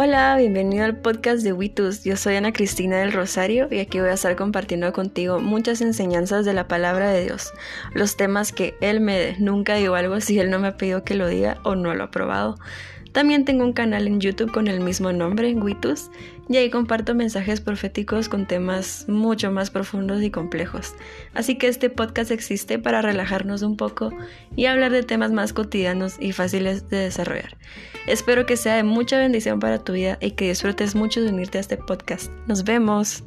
Hola, bienvenido al podcast de Witus. Yo soy Ana Cristina del Rosario y aquí voy a estar compartiendo contigo muchas enseñanzas de la palabra de Dios, los temas que Él me dé. Nunca digo algo si Él no me ha pedido que lo diga o no lo ha probado. También tengo un canal en YouTube con el mismo nombre, Witus, y ahí comparto mensajes proféticos con temas mucho más profundos y complejos. Así que este podcast existe para relajarnos un poco y hablar de temas más cotidianos y fáciles de desarrollar. Espero que sea de mucha bendición para tu vida y que disfrutes mucho de unirte a este podcast. Nos vemos.